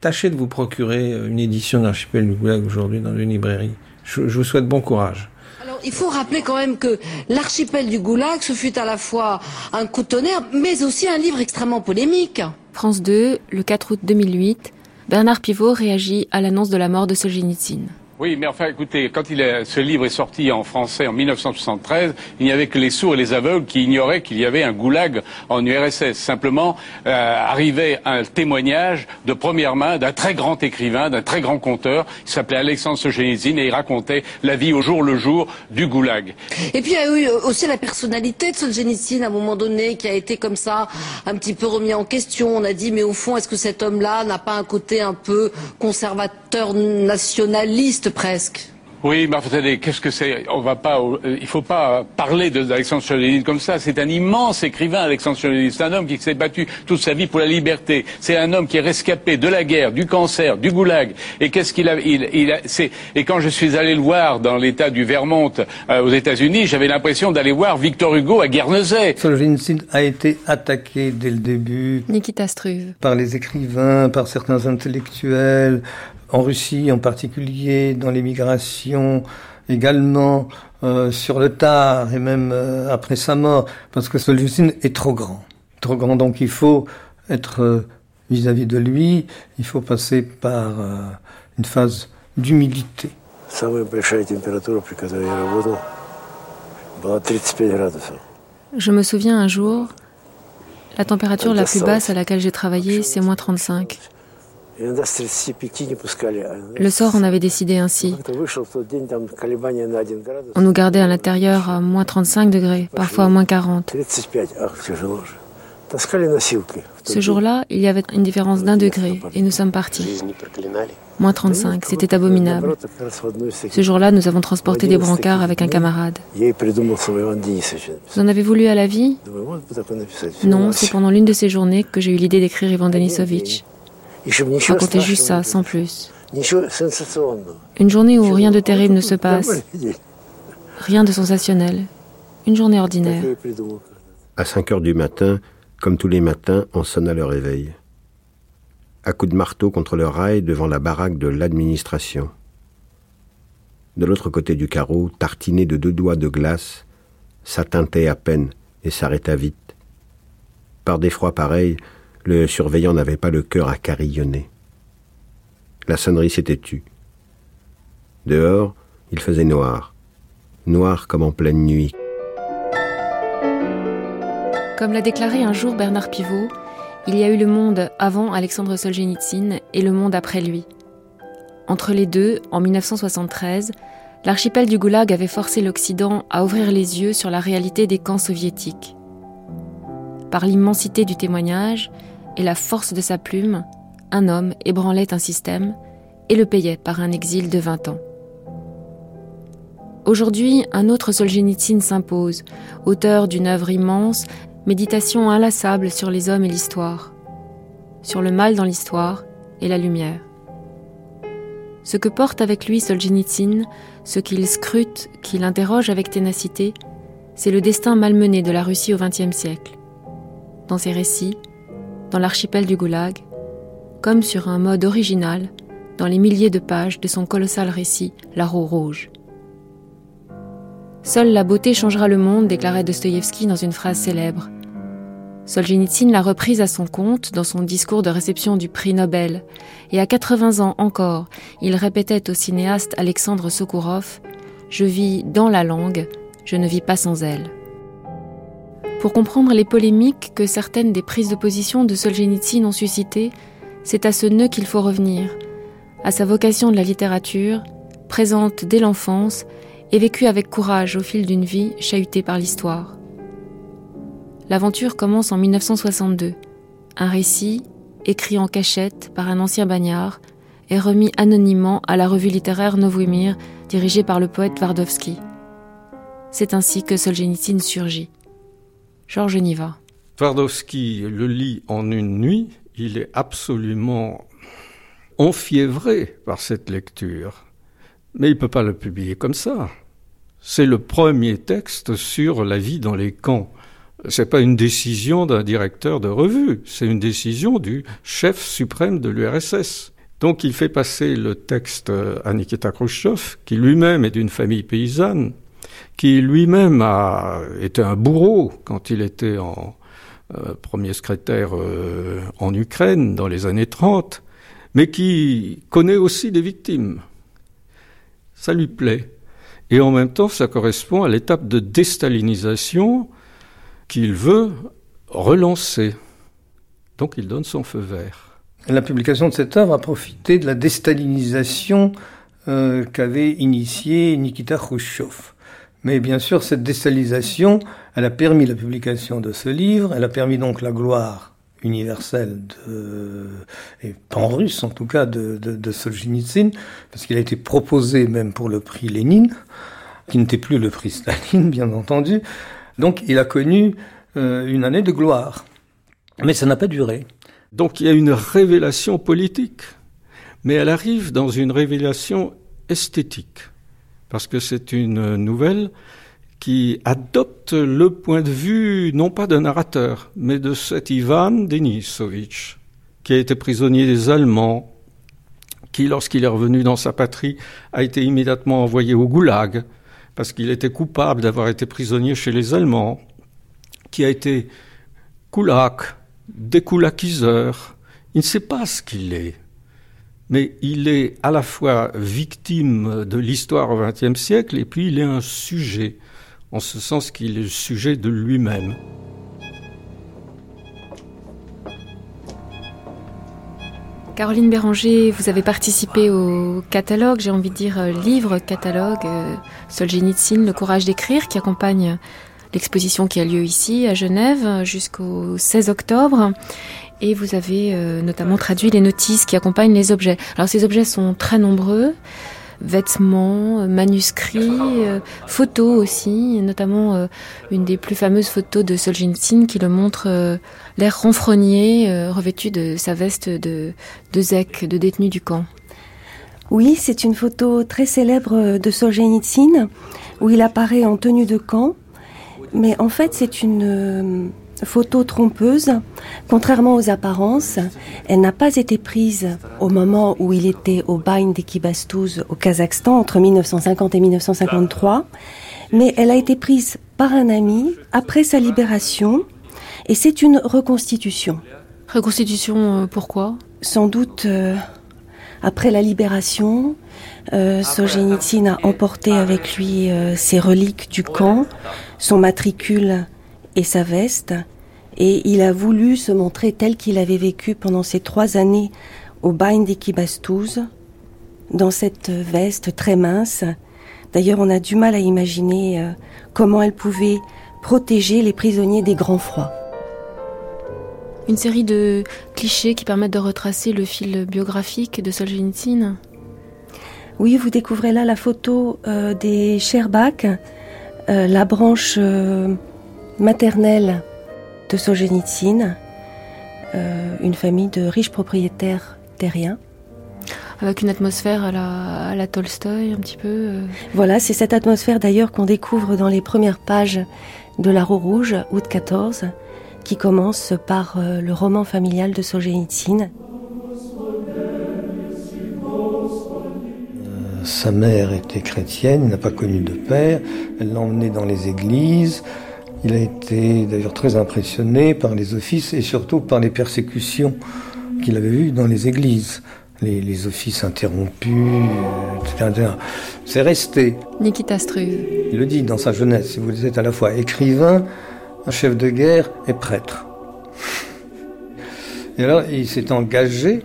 Tâchez de vous procurer une édition d'Archipel du Goulag aujourd'hui dans une librairie. Je, vous souhaite bon courage. Alors, il faut rappeler quand même que l'archipel du Goulag, ce fut à la fois un coup de tonnerre, mais aussi un livre extrêmement polémique. France 2, le 4 août 2008, Bernard Pivot réagit à l'annonce de la mort de Solzhenitsyn. Oui, mais enfin, écoutez, quand ce livre est sorti en français en 1973, il n'y avait que les sourds et les aveugles qui ignoraient qu'il y avait un goulag en URSS. Simplement, euh, arrivait un témoignage de première main d'un très grand écrivain, d'un très grand conteur. Il s'appelait Alexandre Solzhenitsyn et il racontait la vie au jour le jour du goulag. Et puis il y a eu aussi la personnalité de Solzhenitsyn à un moment donné qui a été comme ça un petit peu remis en question. On a dit, mais au fond, est-ce que cet homme-là n'a pas un côté un peu conservateur nationaliste presque. Oui, mais attendez, qu'est-ce que c'est? On va pas, euh, il faut pas parler d'Alexandre Solzhenitsyn comme ça. C'est un immense écrivain, Alexandre Solzhenitsyn. C'est un homme qui s'est battu toute sa vie pour la liberté. C'est un homme qui est rescapé de la guerre, du cancer, du goulag. Et qu'est-ce qu'il a, il, il a, Et quand je suis allé le voir dans l'État du Vermont euh, aux États-Unis, j'avais l'impression d'aller voir Victor Hugo à Guernesey. Solzhenitsyn a été attaqué dès le début. Nikita Struve. Par les écrivains, par certains intellectuels, en Russie en particulier, dans l'émigration également, euh, sur le tard et même euh, après sa mort, parce que Solzhenitsyn est trop grand. Trop grand, donc il faut être euh, vis-à-vis de lui, il faut passer par une phase d'humilité. Je me souviens un jour, la température la plus basse à laquelle j'ai travaillé, c'est moins 35. Le sort en avait décidé ainsi. On nous gardait à l'intérieur à moins 35 degrés, parfois à moins 40. Ce jour-là, il y avait une différence d'un degré et nous sommes partis. Moins 35, c'était abominable. Ce jour-là, nous avons transporté des brancards avec un camarade. Vous en avez voulu à la vie? Non, c'est pendant l'une de ces journées que j'ai eu l'idée d'écrire Ivan Denisovitch. Racontez juste ça, sans plus. Une journée où rien de terrible ne se passe. Rien de sensationnel. Une journée ordinaire. À 5 heures du matin, comme tous les matins, on sonne à le réveil. À coups de marteau contre le rail devant la baraque de l'administration. De l'autre côté du carreau, tartiné de deux doigts de glace, ça teintait à peine et s'arrêta vite. Par des froids pareils, le surveillant n'avait pas le cœur à carillonner. La sonnerie s'était tue. Dehors, il faisait noir. Noir comme en pleine nuit. Comme l'a déclaré un jour Bernard Pivot, il y a eu le monde avant Alexandre Solzhenitsyn et le monde après lui. Entre les deux, en 1973, l'archipel du Goulag avait forcé l'Occident à ouvrir les yeux sur la réalité des camps soviétiques. Par l'immensité du témoignage, et la force de sa plume, un homme ébranlait un système et le payait par un exil de 20 ans. Aujourd'hui, un autre Solzhenitsyn s'impose, auteur d'une œuvre immense, méditation inlassable sur les hommes et l'histoire, sur le mal dans l'histoire et la lumière. Ce que porte avec lui Solzhenitsyn, ce qu'il scrute, qu'il interroge avec ténacité, c'est le destin malmené de la Russie au XXe siècle. Dans ses récits, dans l'archipel du Goulag, comme sur un mode original dans les milliers de pages de son colossal récit La roue rouge. Seule la beauté changera le monde, déclarait Dostoïevski dans une phrase célèbre. Solzhenitsyn l'a reprise à son compte dans son discours de réception du prix Nobel, et à 80 ans encore, il répétait au cinéaste Alexandre Sokourov Je vis dans la langue, je ne vis pas sans elle. Pour comprendre les polémiques que certaines des prises de position de Solzhenitsyn ont suscitées, c'est à ce nœud qu'il faut revenir, à sa vocation de la littérature, présente dès l'enfance et vécue avec courage au fil d'une vie chahutée par l'histoire. L'aventure commence en 1962. Un récit, écrit en cachette par un ancien bagnard, est remis anonymement à la revue littéraire Novimir, dirigée par le poète Vardovski. C'est ainsi que Solzhenitsyn surgit. Georges Niva. Twardowski le lit en une nuit, il est absolument enfiévré par cette lecture. Mais il ne peut pas le publier comme ça. C'est le premier texte sur la vie dans les camps. c'est pas une décision d'un directeur de revue, c'est une décision du chef suprême de l'URSS. Donc il fait passer le texte à Nikita Khrushchev, qui lui-même est d'une famille paysanne, qui lui-même a été un bourreau quand il était en euh, premier secrétaire euh, en Ukraine dans les années 30, mais qui connaît aussi des victimes. Ça lui plaît. Et en même temps, ça correspond à l'étape de déstalinisation qu'il veut relancer. Donc il donne son feu vert. La publication de cette œuvre a profité de la déstalinisation euh, qu'avait initiée Nikita Khrushchev. Mais bien sûr, cette déstalinisation, elle a permis la publication de ce livre, elle a permis donc la gloire universelle de, et en russe en tout cas, de, de, de Solzhenitsyn, parce qu'il a été proposé même pour le prix Lénine, qui n'était plus le prix Staline, bien entendu. Donc il a connu euh, une année de gloire. Mais ça n'a pas duré. Donc il y a une révélation politique, mais elle arrive dans une révélation esthétique, parce que c'est une nouvelle qui adopte le point de vue non pas d'un narrateur, mais de cet Ivan Denisovitch, qui a été prisonnier des Allemands, qui, lorsqu'il est revenu dans sa patrie, a été immédiatement envoyé au goulag, parce qu'il était coupable d'avoir été prisonnier chez les Allemands, qui a été kulak, découlakiseur. Il ne sait pas ce qu'il est, mais il est à la fois victime de l'histoire au XXe siècle et puis il est un sujet, en ce sens qu'il est le sujet de lui-même. Caroline Béranger, vous avez participé au catalogue, j'ai envie de dire euh, livre catalogue euh, Solzhenitsyn, Le courage d'écrire, qui accompagne l'exposition qui a lieu ici à Genève jusqu'au 16 octobre. Et vous avez euh, notamment traduit les notices qui accompagnent les objets. Alors ces objets sont très nombreux vêtements, euh, manuscrits, euh, photos aussi, notamment euh, une des plus fameuses photos de Solzhenitsyn qui le montre l'air renfrogné, revêtu de sa veste de, de zèque, de détenu du camp. Oui, c'est une photo très célèbre de Solzhenitsyn où il apparaît en tenue de camp, mais en fait c'est une photo trompeuse. Contrairement aux apparences, elle n'a pas été prise au moment où il était au bain d'Ekibastuz au Kazakhstan entre 1950 et 1953, mais elle a été prise par un ami après sa libération et c'est une reconstitution. Reconstitution, euh, pourquoi? Sans doute euh, après la libération, euh, a emporté avec lui euh, ses reliques du camp, son matricule et sa veste, et il a voulu se montrer tel qu'il avait vécu pendant ces trois années au bain d'Equibastouze, dans cette veste très mince. D'ailleurs, on a du mal à imaginer euh, comment elle pouvait protéger les prisonniers des grands froids. Une série de clichés qui permettent de retracer le fil biographique de Solzhenitsyn. Oui, vous découvrez là la photo euh, des Sherbak, euh, la branche maternelle de Solzhenitsyn, euh, une famille de riches propriétaires terriens. Avec une atmosphère à la, à la Tolstoï un petit peu. Euh. Voilà, c'est cette atmosphère d'ailleurs qu'on découvre dans les premières pages de La Roue Rouge, août 14, qui commence par euh, le roman familial de Solzhenitsyn. Sa mère était chrétienne, n'a pas connu de père, elle l'a emmené dans les églises, il a été d'ailleurs très impressionné par les offices et surtout par les persécutions qu'il avait vues dans les églises. Les, offices interrompus, etc. C'est resté. Nikita Struve. Il le dit dans sa jeunesse, si vous êtes à la fois écrivain, chef de guerre et prêtre. Et alors, il s'est engagé,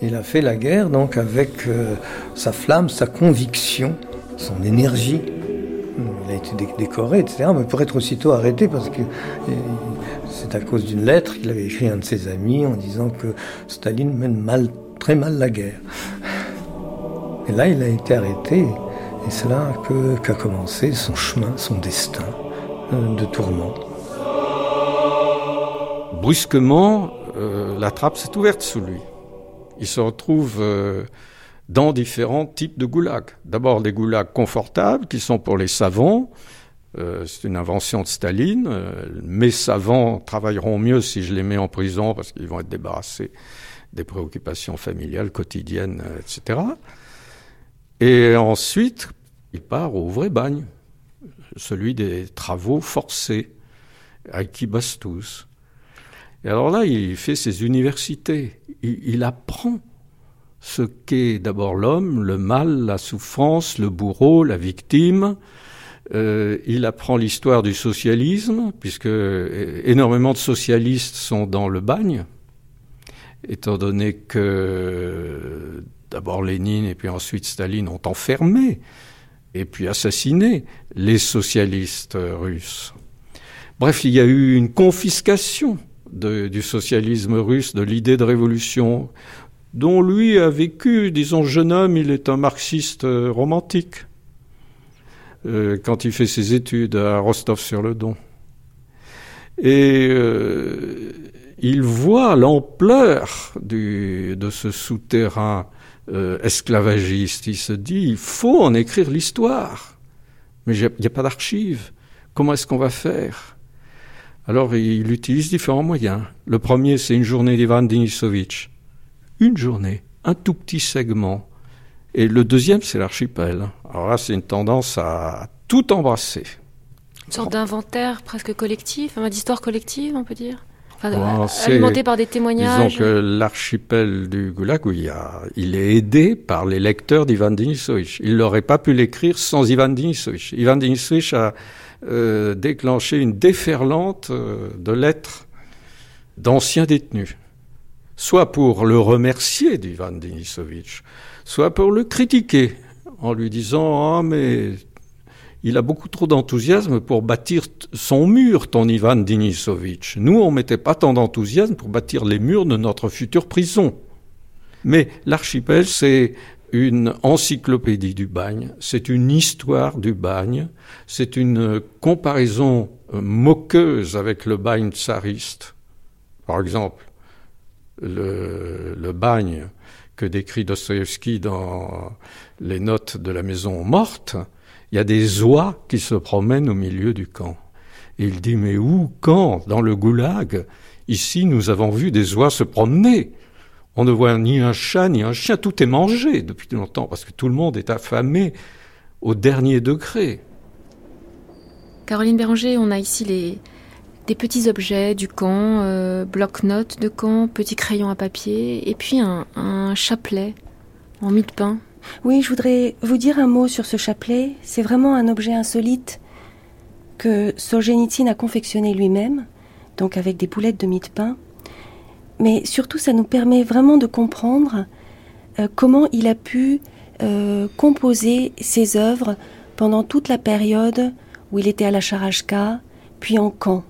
il a fait la guerre donc avec euh, sa flamme, sa conviction, son énergie, il a été décoré, etc. Mais pour être aussitôt arrêté parce que c'est à cause d'une lettre qu'il avait écrit à un de ses amis en disant que Staline mène mal, très mal la guerre. Et là, il a été arrêté. Et c'est là qu'a commencé son chemin, son destin euh, de tourment. Brusquement, euh, la trappe s'est ouverte sous lui. Il se retrouve euh, dans différents types de goulags. D'abord des goulags confortables qui sont pour les savants, Euh, c'est une invention de Staline. Euh, mes savants travailleront mieux si je les mets en prison parce qu'ils vont être débarrassés des préoccupations familiales quotidiennes, euh, etc. Et ensuite, il part au vrai bagne, celui des travaux forcés, bassent tous. Et alors là, il fait ses universités. Il, apprend ce qu'est d'abord l'homme, le mal, la souffrance, le bourreau, la victime. Euh, il apprend l'histoire du socialisme, puisque énormément de socialistes sont dans le bagne, étant donné que d'abord Lénine et puis ensuite Staline ont enfermé et puis assassiné les socialistes russes. Bref, il y a eu une confiscation du socialisme russe, de l'idée de révolution, dont lui a vécu, disons, jeune homme, il est un marxiste euh, romantique, euh, quand il fait ses études à Rostov-sur-le-Don. Et euh, il voit l'ampleur de ce souterrain esclavagiste. Il se dit, il faut en écrire l'histoire. Mais il n'y a pas d'archives. Comment est-ce qu'on va faire? Alors il utilise différents moyens. Le premier, c'est une journée d'Ivan Denisovitch. Une journée, un tout petit segment. Et le deuxième, c'est l'archipel. Alors là, c'est une tendance à tout embrasser. Une sorte d'inventaire presque collectif, d'histoire collective, on peut dire alimenté par des témoignages. Disons que l'archipel du Goulag, il, est aidé par les lecteurs d'Ivan Denisovitch. Il n'aurait pas pu l'écrire sans Ivan Denisovitch. Ivan Denisovitch a euh, déclenché une déferlante euh, de lettres d'anciens détenus, soit pour le remercier d'Ivan Denisovitch, soit pour le critiquer en lui disant ah mais il a beaucoup trop d'enthousiasme pour bâtir son mur, ton Ivan Denisovitch. Nous, on mettait pas tant d'enthousiasme pour bâtir les murs de notre future prison. Mais l'archipel, c'est une encyclopédie du bagne, c'est une histoire du bagne, c'est une comparaison moqueuse avec le bagne tsariste. Par exemple, le, bagne que décrit Dostoïevski dans les notes de la maison morte, il y a des oies qui se promènent au milieu du camp. Et il dit, mais où, quand Dans le goulag, ici nous avons vu des oies se promener. On ne voit ni un chat ni un chien, tout est mangé depuis longtemps, parce que tout le monde est affamé au dernier degré. Caroline Béranger, on a ici les, des petits objets du camp, euh, bloc-notes de camp, petits crayons à papier, et puis un, chapelet en mie de pain. Oui, je voudrais vous dire un mot sur ce chapelet. C'est vraiment un objet insolite que Solzhenitsyn a confectionné lui-même, donc avec des boulettes de mie de pain. Mais surtout, ça nous permet vraiment de comprendre euh, comment il a pu euh, composer ses œuvres pendant toute la période où il était à la Charashka, puis en camp.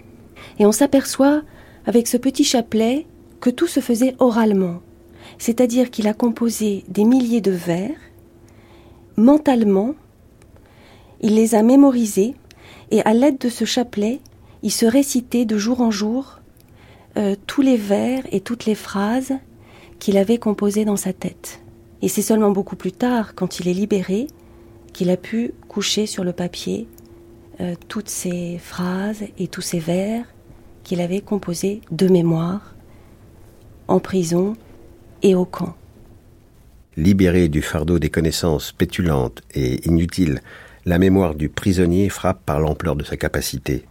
Et on s'aperçoit, avec ce petit chapelet, que tout se faisait oralement. C'est-à-dire qu'il a composé des milliers de vers, mentalement, il les a mémorisés, et à l'aide de ce chapelet, il se récitait de jour en jour euh, tous les vers et toutes les phrases qu'il avait composées dans sa tête. Et c'est seulement beaucoup plus tard, quand il est libéré, qu'il a pu coucher sur le papier euh, toutes ces phrases et tous ces vers qu'il avait composés de mémoire, en prison, et au camp. Libéré du fardeau des connaissances pétulantes et inutiles, la mémoire du prisonnier frappe par l'ampleur de sa capacité.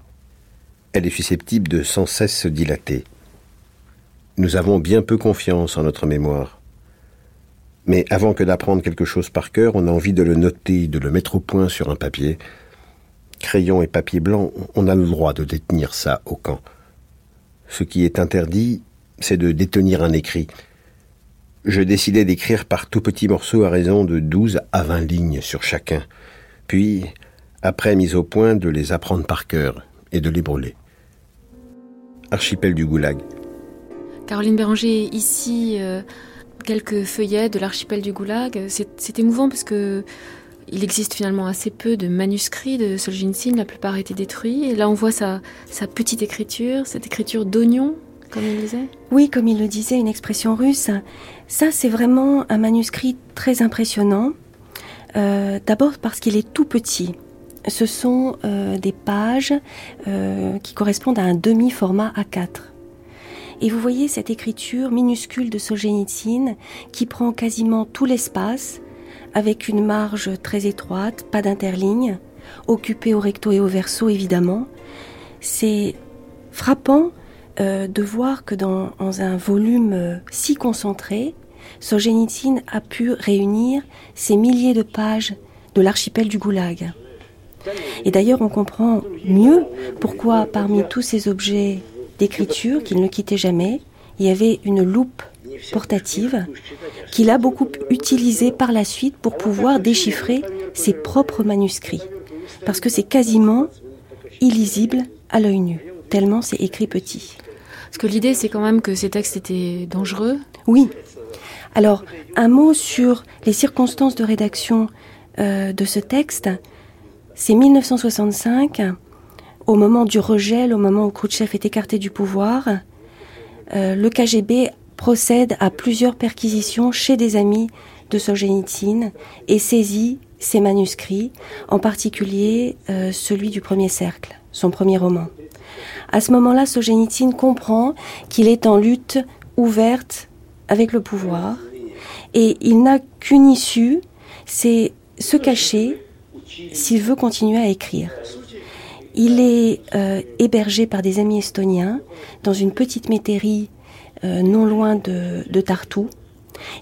Elle est susceptible de sans cesse se dilater. Nous avons bien peu confiance en notre mémoire. Mais avant que d'apprendre quelque chose par cœur, on a envie de le noter, de le mettre au point sur un papier. Crayon et papier blanc, on a le droit de détenir ça au camp. Ce qui est interdit, c'est de détenir un écrit, je décidai d'écrire par tout petits morceaux à raison de 12 à 20 lignes sur chacun, puis, après mise au point, de les apprendre par cœur et de les brûler. Archipel du Goulag. Caroline Béranger, ici, euh, quelques feuillets de l'archipel du Goulag. C'est émouvant parce que il existe finalement assez peu de manuscrits de Solzhenitsyn, la plupart étaient détruits. Et là, on voit sa, sa petite écriture, cette écriture d'oignon, comme il disait Oui, comme il le disait, une expression russe. Ça, c'est vraiment un manuscrit très impressionnant. Euh, d'abord parce qu'il est tout petit. ce sont euh, des pages euh, qui correspondent à un demi-format A4. Et vous voyez cette écriture minuscule de Solzhenitsyn qui prend quasiment tout l'espace, avec une marge très étroite, pas d'interligne, occupée au recto et au verso évidemment. C'est frappant euh, de voir que dans, un volume si concentré, Solzhenitsyn a pu réunir ces milliers de pages de l'archipel du Goulag. Et d'ailleurs, on comprend mieux pourquoi parmi tous ces objets d'écriture qu'il ne quittait jamais, il y avait une loupe portative qu'il a beaucoup utilisée par la suite pour pouvoir déchiffrer ses propres manuscrits. Parce que c'est quasiment illisible à l'œil nu, tellement c'est écrit petit. Parce que l'idée, c'est quand même que ces textes étaient dangereux. Oui. Alors, un mot sur les circonstances de rédaction euh, de ce texte. C'est 1965, au moment du rejet, au moment où Khrouchtchev est écarté du pouvoir, euh, le KGB procède à plusieurs perquisitions chez des amis de Solzhenitsyn et saisit ses manuscrits, en particulier euh, celui du premier cercle, son premier roman. À ce moment-là, Solzhenitsyn comprend qu'il est en lutte ouverte avec le pouvoir et il n'a qu'une issue, c'est se cacher s'il veut continuer à écrire. Il est euh, hébergé par des amis estoniens dans une petite métairie euh, non loin de, de.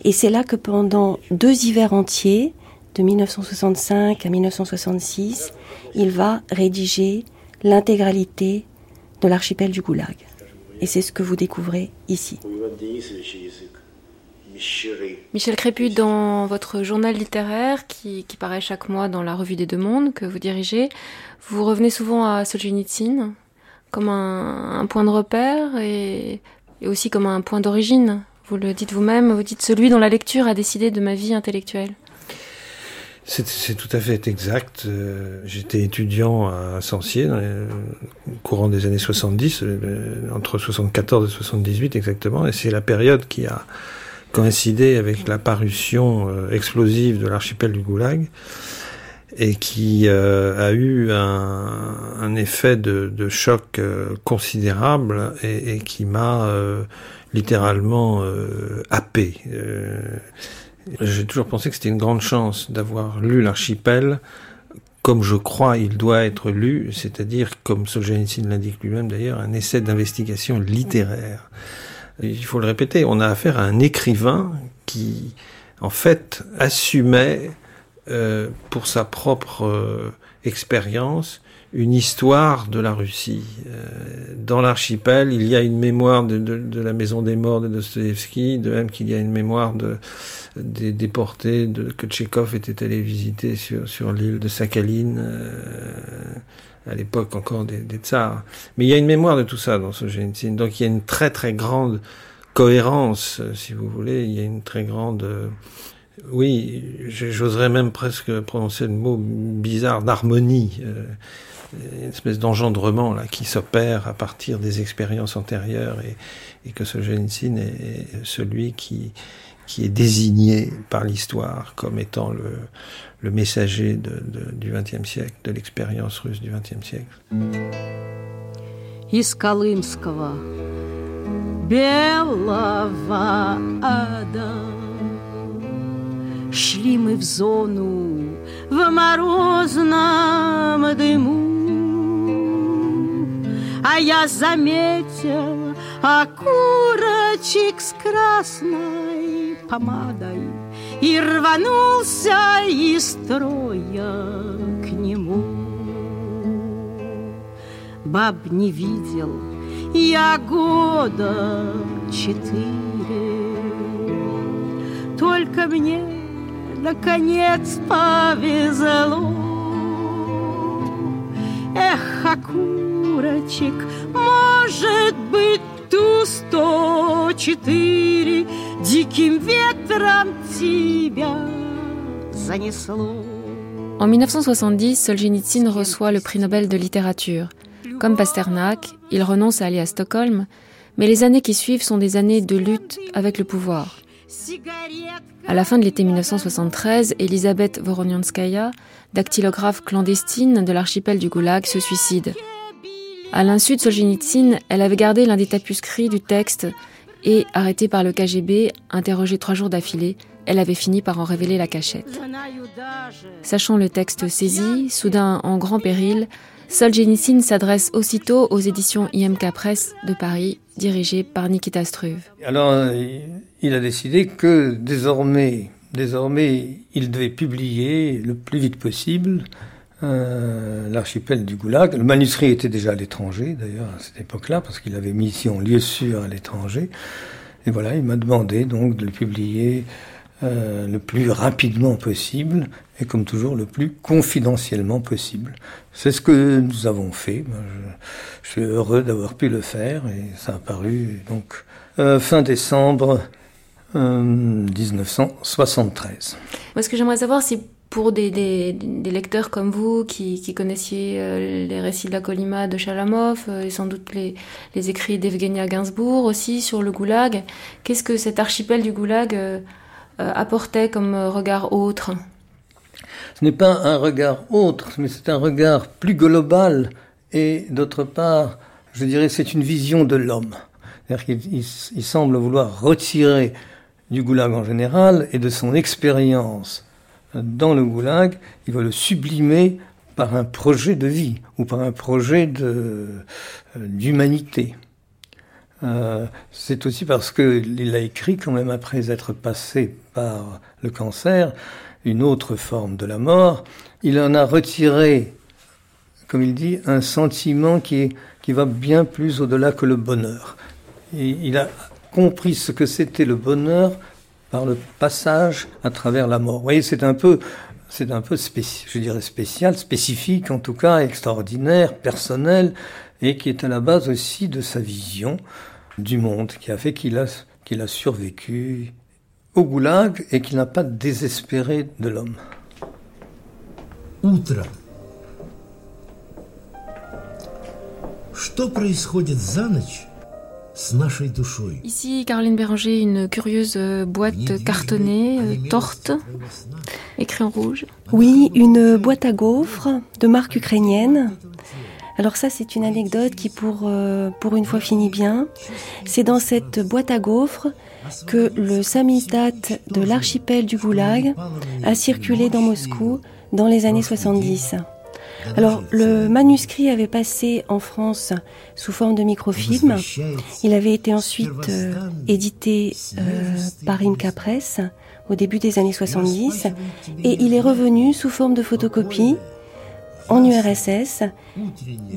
Et c'est là que pendant deux hivers entiers, de 1965 à 1966, il va rédiger l'intégralité de l'archipel du Goulag. Et c'est ce que vous découvrez ici. Michel Crépus, dans votre journal littéraire qui, paraît chaque mois dans la Revue des Deux Mondes que vous dirigez, vous revenez souvent à Solzhenitsyn comme un, point de repère et, aussi comme un point d'origine. Vous le dites vous-même, vous dites celui dont la lecture a décidé de ma vie intellectuelle. C'est tout à fait exact. Euh, j'étais étudiant à Sancier dans le courant des années 70, euh, entre 74 et 78 exactement, et c'est la période qui a coïncidé avec la parution euh, explosive de l'archipel du Goulag et qui euh, a eu un, effet de, choc euh, considérable et, qui m'a littéralement happé. J'ai toujours pensé que c'était une grande chance d'avoir lu l'archipel comme je crois il doit être lu, c'est-à-dire, comme Solzhenitsyn l'indique lui-même d'ailleurs, un essai d'investigation littéraire il faut le répéter, on a affaire à un écrivain qui, en fait, assumait euh, pour sa propre euh, expérience une histoire de la Russie. Euh, dans l'archipel, il y a une mémoire de, de, de, la maison des morts de Dostoevsky, de même qu'il y a une mémoire de, des déportés de, que Tchékov était allé visiter sur, sur l'île de Sakhaline. Euh, à l'époque encore des, des, tsars. Mais il y a une mémoire de tout ça dans ce Solzhenitsyn. Donc il y a une très très grande cohérence, si vous voulez. Il y a une très grande Euh, oui, j'oserais même presque prononcer le mot bizarre d'harmonie. Euh, une espèce d'engendrement là qui s'opère à partir des expériences antérieures et, et que ce Solzhenitsyn est celui qui qui est désigné par l'histoire comme étant le, le messager de, de, du XXe siècle, de l'expérience russe du XXe siècle. Из Колымского белого ада Шли мы в зону в морозном дыму А я заметил окурочек с красной помадой И рванулся из строя к нему. Баб не видел я года четыре, Только мне, наконец, повезло. Эх, окурочек, может быть, ту сто четыре Диким ветром тебя занесло. En 1970, Solzhenitsyn reçoit le prix Nobel de littérature. Comme Pasternak, il renonce à aller à Stockholm, mais les années qui suivent sont des années de lutte avec le pouvoir. À la fin de l'été 1973, Elisabeth Voronyanskaya, dactylographe clandestine de l'archipel du Goulag, se suicide. À l'insu de Solzhenitsyn, elle avait gardé l'un des tapuscrits du texte et, arrêtée par le KGB, interrogée trois jours d'affilée, elle avait fini par en révéler la cachette. Sachant le texte saisi, soudain en grand péril, Solzhenitsyn s'adresse aussitôt aux éditions IMK Press de Paris, dirigées par Nikita Struve. Alors, il a décidé que désormais, désormais, il devait publier le plus vite possible euh, l'archipel du Goulag. Le manuscrit était déjà à l'étranger, d'ailleurs, à cette époque-là, parce qu'il avait mis ici en lieu sûr à l'étranger. Et voilà, il m'a demandé donc de le publier euh, le plus rapidement possible et comme toujours le plus confidentiellement possible. C'est ce que nous avons fait. Je, suis heureux d'avoir pu le faire et ça a paru donc euh, fin décembre 1973. Euh, ce que j'aimerais savoir, c'est pour des, des, lecteurs comme vous qui, connaissiez les récits de la Colima de Chalamov et sans doute les, les écrits d'Evgenia Gainsbourg aussi sur le goulag, qu'est-ce que cet archipel du goulag apportait comme regard autre Ce n'est pas un regard autre, mais c'est un regard plus global et d'autre part, je dirais, c'est une vision de l'homme. C'est-à-dire qu'il il, semble vouloir retirer du goulag en général et de son expérience dans le goulag, il va le sublimer par un projet de vie ou par un projet euh, d'humanité. Euh, c'est aussi parce qu'il a écrit quand même après être passé par le cancer, une autre forme de la mort. Il en a retiré, comme il dit, un sentiment qui, va bien plus au-delà que le bonheur. Il a compris ce que c'était le bonheur par le passage à travers la mort. Vous voyez, c'est un peu, c'est un peu je dirais spécial, spécifique en tout cas, extraordinaire, personnel, et qui est à la base aussi de sa vision du monde, qui a fait qu'il a, qu'il a survécu au goulag et qu'il n'a pas désespéré de l'homme. Outre. Ici, Caroline Béranger, une curieuse euh, boîte cartonnée, euh, torte, écrit en rouge. Oui, une boîte à gaufres de marque ukrainienne alors ça, c'est une anecdote qui, pour, euh, pour une fois, finit bien. C'est dans cette boîte à gaufres que le samizdat de l'archipel du Goulag a circulé dans Moscou dans les années 70. Alors, le manuscrit avait passé en France sous forme de microfilm. Il avait été ensuite euh, édité euh, par Inca Press au début des années 70 et il est revenu sous forme de photocopie en URSS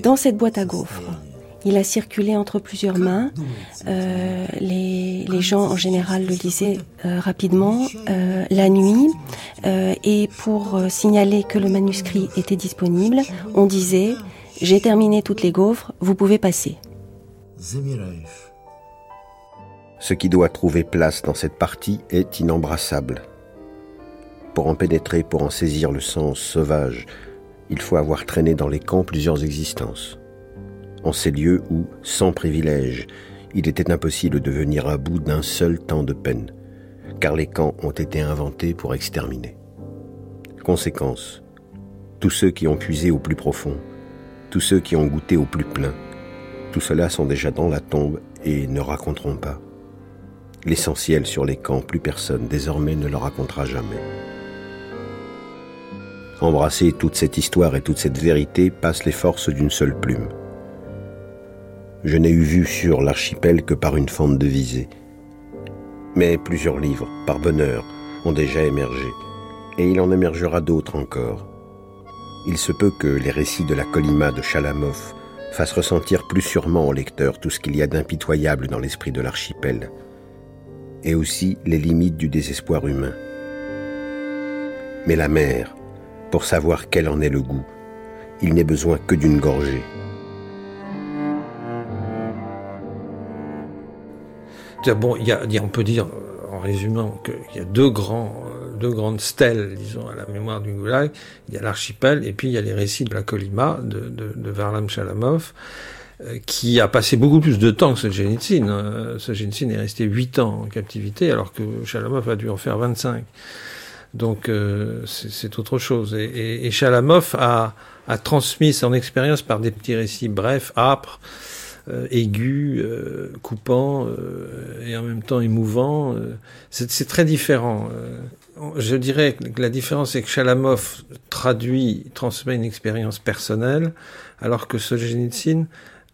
dans cette boîte à gaufres. Il a circulé entre plusieurs mains. Euh, les, gens en général le lisaient euh, rapidement euh, la nuit. et pour signaler que le manuscrit était disponible, on disait J'ai terminé toutes les gaufres, vous pouvez passer. Ce qui doit trouver place dans cette partie est inembrassable. Pour en pénétrer, pour en saisir le sens sauvage, il faut avoir traîné dans les camps plusieurs existences. En ces lieux où, sans privilège, il était impossible de venir à bout d'un seul temps de peine, car les camps ont été inventés pour exterminer. Conséquence, tous ceux qui ont puisé au plus profond, tous ceux qui ont goûté au plus plein, tout cela sont déjà dans la tombe et ne raconteront pas. L'essentiel sur les camps, plus personne désormais ne le racontera jamais. Embrasser toute cette histoire et toute cette vérité passe les forces d'une seule plume. Je n'ai eu vue sur l'archipel que par une fente de visée. Mais plusieurs livres, par bonheur, ont déjà émergé, et il en émergera d'autres encore. Il se peut que les récits de la Colima de Chalamov fassent ressentir plus sûrement au lecteur tout ce qu'il y a d'impitoyable dans l'esprit de l'archipel, et aussi les limites du désespoir humain. Mais la mer, pour savoir quel en est le goût. Il n'est besoin que d'une gorgée. Bon, y a, on peut dire, en résumant, qu'il y a deux, grands, deux grandes stèles, disons, à la mémoire du Goulag. Il y a l'archipel et puis il y a les récits de la Colima de, Varlam Chalamov. euh, qui a passé beaucoup plus de temps que Solzhenitsyn. Euh, Solzhenitsyn est resté 8 ans en captivité, alors que Chalamov a dû en faire 25. Donc euh, c'est autre chose. Et, et, et Chalamov a, a, transmis son expérience par des petits récits brefs, âpres, euh, aigus, euh, coupants euh, et en même temps émouvants. c'est très différent. je dirais que la différence c'est que Chalamov traduit, transmet une expérience personnelle, alors que Solzhenitsyn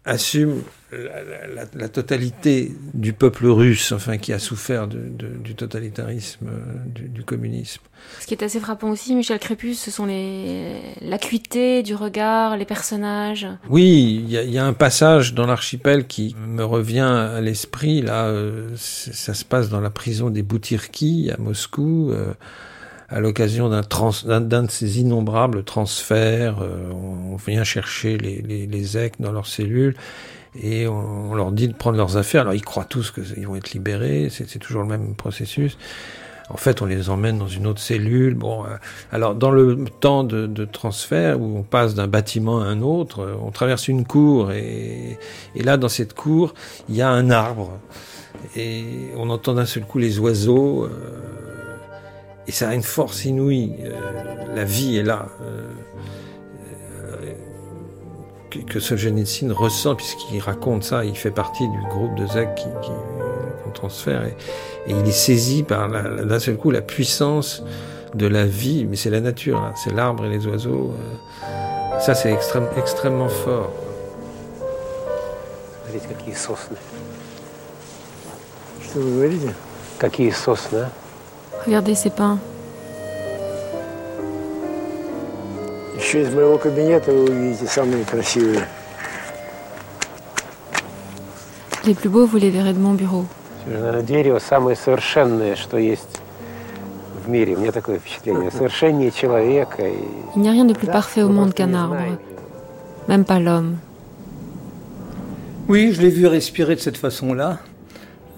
assume la, la, la, totalité du peuple russe, enfin qui a souffert de, de, du totalitarisme, du, du, communisme. Ce qui est assez frappant aussi, Michel Crépus, ce sont les l'acuité du regard, les personnages. Oui, il y, y, a un passage dans l'archipel qui me revient à l'esprit. Là, euh, ça se passe dans la prison des Boutirki à Moscou. Euh, à l'occasion d'un d'un de ces innombrables transferts, euh, on vient chercher les, les, les dans leurs cellules et on, on, leur dit de prendre leurs affaires. Alors ils croient tous qu'ils vont être libérés, c'est toujours le même processus. En fait, on les emmène dans une autre cellule. Bon, euh, alors dans le temps de, de transfert où on passe d'un bâtiment à un autre, euh, on traverse une cour et, et là, dans cette cour, il y a un arbre et on entend d'un seul coup les oiseaux. Euh, et ça a une force inouïe. La vie est là Euh, que, que Solzhenitsyn ressent, puisqu'il raconte ça, il fait partie du groupe de Zek qui, qui, qu'on transfère, et, et, il est saisi par d'un seul coup la puissance de la vie, mais c'est la nature, hein, c'est l'arbre et les oiseaux. Euh, ça, c'est extrême, extrêmement fort. Смотрите, какие сосны. Что вы говорите? Какие сосны, а? Regardez ces pins. Еще из моего кабинета вы увидите самые красивые. Les plus beaux, vous les verrez de mon bureau. Наверное, дерево самое совершенное, что есть в мире. У меня такое впечатление. Совершеннее человека. И... Il n'y a rien de plus parfait au monde qu'un arbre. Même pas l'homme. Oui, je l'ai vu respirer de cette façon-là.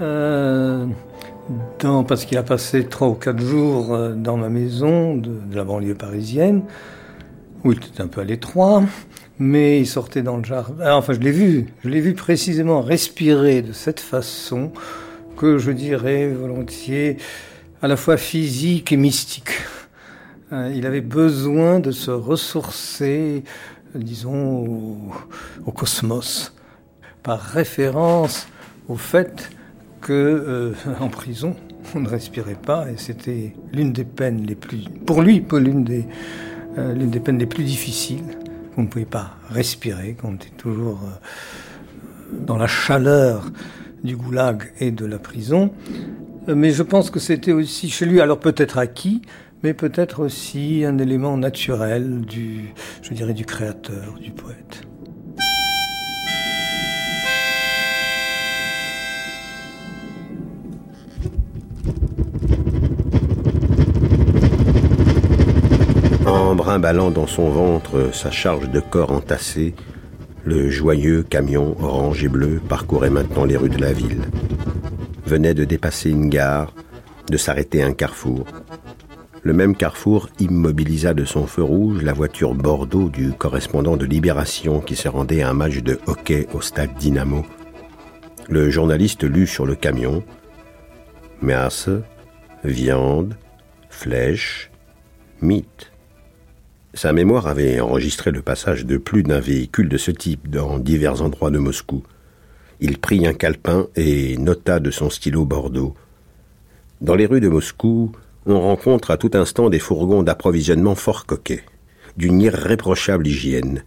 Euh, dans, parce qu'il a passé trois ou quatre jours euh, dans ma maison de, de la banlieue parisienne, où il était un peu à l'étroit, mais il sortait dans le jardin. Ah, enfin, je l'ai vu, je l'ai vu précisément respirer de cette façon que je dirais volontiers à la fois physique et mystique. Euh, il avait besoin de se ressourcer, disons, au, cosmos, par référence au fait que euh, en prison on ne respirait pas et c'était l'une des peines les plus pour lui l'une des euh, l'une des peines les plus difficiles qu'on ne pouvait pas respirer qu'on était toujours euh, dans la chaleur du goulag et de la prison. Mais je pense que c'était aussi chez lui alors peut-être acquis mais peut-être aussi un élément naturel du je dirais du créateur du poète En brimballant dans son ventre sa charge de corps entassé, le joyeux camion orange et bleu parcourait maintenant les rues de la ville. Venait de dépasser une gare, de s'arrêter un carrefour. Le même carrefour immobilisa de son feu rouge la voiture Bordeaux du correspondant de Libération qui se rendait à un match de hockey au stade Dynamo. Le journaliste lut sur le camion Masse, viande, flèche, mythe. Sa mémoire avait enregistré le passage de plus d'un véhicule de ce type dans divers endroits de Moscou. Il prit un calepin et nota de son stylo Bordeaux. Dans les rues de Moscou, on rencontre à tout instant des fourgons d'approvisionnement fort coquets, d'une irréprochable hygiène.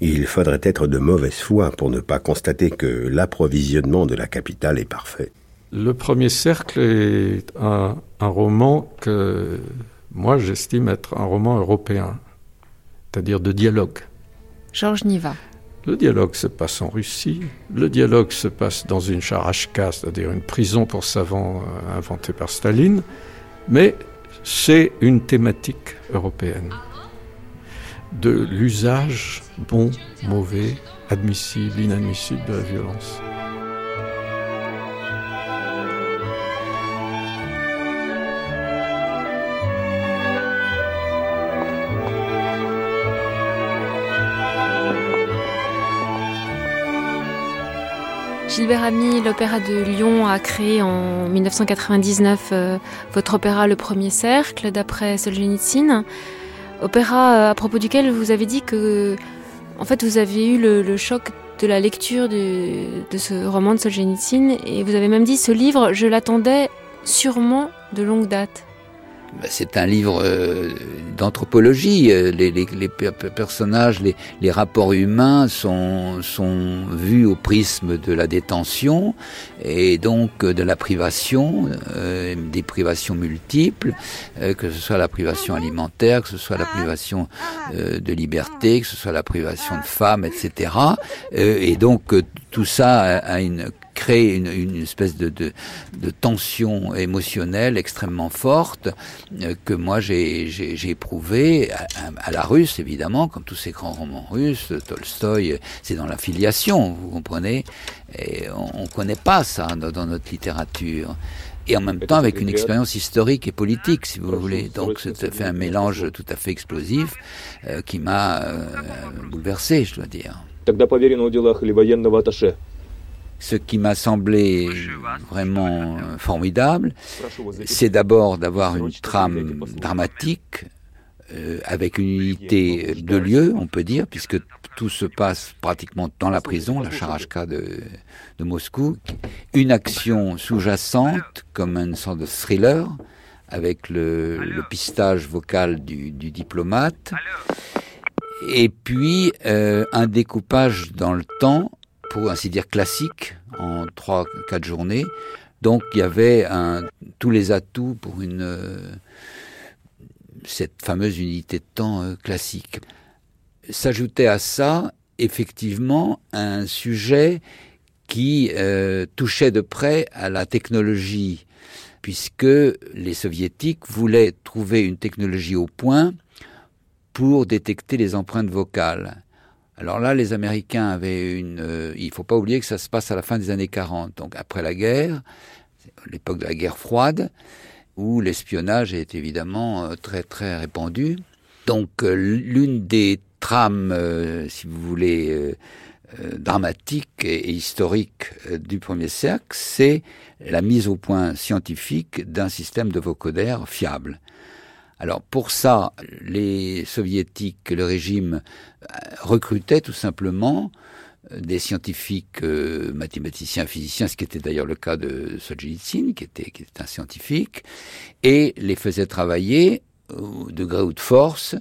Il faudrait être de mauvaise foi pour ne pas constater que l'approvisionnement de la capitale est parfait. Le premier cercle est un, roman que moi j'estime être un roman européen, c'est-à-dire de dialogue. Georges Niva. Le dialogue se passe en Russie, le dialogue se passe dans une charachka, c'est-à-dire une prison pour savants euh, inventée par Staline, mais c'est une thématique européenne de l'usage bon, mauvais, admissible, inadmissible de la violence. Gilbert Ami, l'Opéra de Lyon a créé en 1999 euh, votre opéra Le Premier Cercle, d'après Solzhenitsyn. Opéra euh, à propos duquel vous avez dit que, en fait, vous aviez eu le, choc de la lecture de, de ce roman de Solzhenitsyn et vous avez même dit ce livre, je l'attendais sûrement de longue date. Bah, c'est un livre euh, d'anthropologie. Euh, les, les, les, personnages, les, les, rapports humains sont, sont vus au prisme de la détention et donc de la privation, euh, des privations multiples, que ce soit la privation alimentaire, que ce soit la privation de liberté, que ce soit la privation de femmes, etc. et donc tout ça a une crée une, une espèce de, de, de, tension émotionnelle extrêmement forte euh, que moi j'ai éprouvé à, à, la russe évidemment, comme tous ces grands romans russes, Tolstoï, c'est dans la filiation, vous comprenez, et on, ne connaît pas ça dans, dans notre littérature. Et en même temps avec une expérience historique et politique, si vous voulez. Donc, ça fait un mélange tout à fait explosif euh, qui m'a euh, bouleversé, je dois dire ce qui m'a semblé vraiment formidable, c'est d'abord d'avoir une trame dramatique euh, avec une unité de lieu, on peut dire, puisque tout se passe pratiquement dans la prison, la charachka de, Moscou, une action sous-jacente comme une sorte de thriller avec le, pistage vocal du, du, diplomate, et puis euh, un découpage dans le temps pour ainsi dire classique en trois quatre journées. Donc il y avait tous les atouts pour une euh, cette fameuse unité de temps euh, classique. S'ajoutait à ça effectivement un sujet qui euh, touchait de près à la technologie, puisque les soviétiques voulaient trouver une technologie au point pour détecter les empreintes vocales. Alors là, les Américains avaient une... Euh, il faut pas oublier que ça se passe à la fin des années 40, donc après la guerre, l'époque de la guerre froide, où l'espionnage est évidemment euh, très très répandu. Donc euh, l'une des trames, si vous voulez, dramatiques et, historiques du premier cercle, c'est la mise au point scientifique d'un système de vocodère fiable. Alors pour ça, les soviétiques, le régime euh, recrutait tout simplement euh, des scientifiques euh, mathématiciens, physiciens, ce qui était d'ailleurs le cas de Solzhenitsyn, qui était, qui était un scientifique, et les faisait travailler de gré ou de force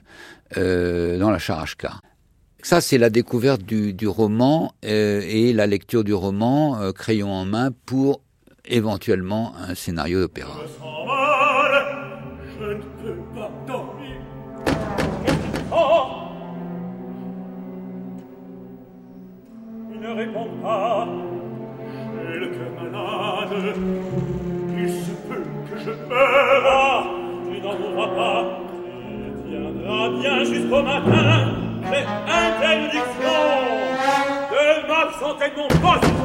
dans la charachka. Ça, c'est la découverte du, du roman et la lecture du roman crayon en main pour éventuellement un scénario d'opéra. Ne répond pas. J'ai le cœur malade. Il se peut que je meure. Ah, tu n'en mourras pas. Tu tiendras bien jusqu'au matin. J'ai interdiction de m'absenter de mon poste.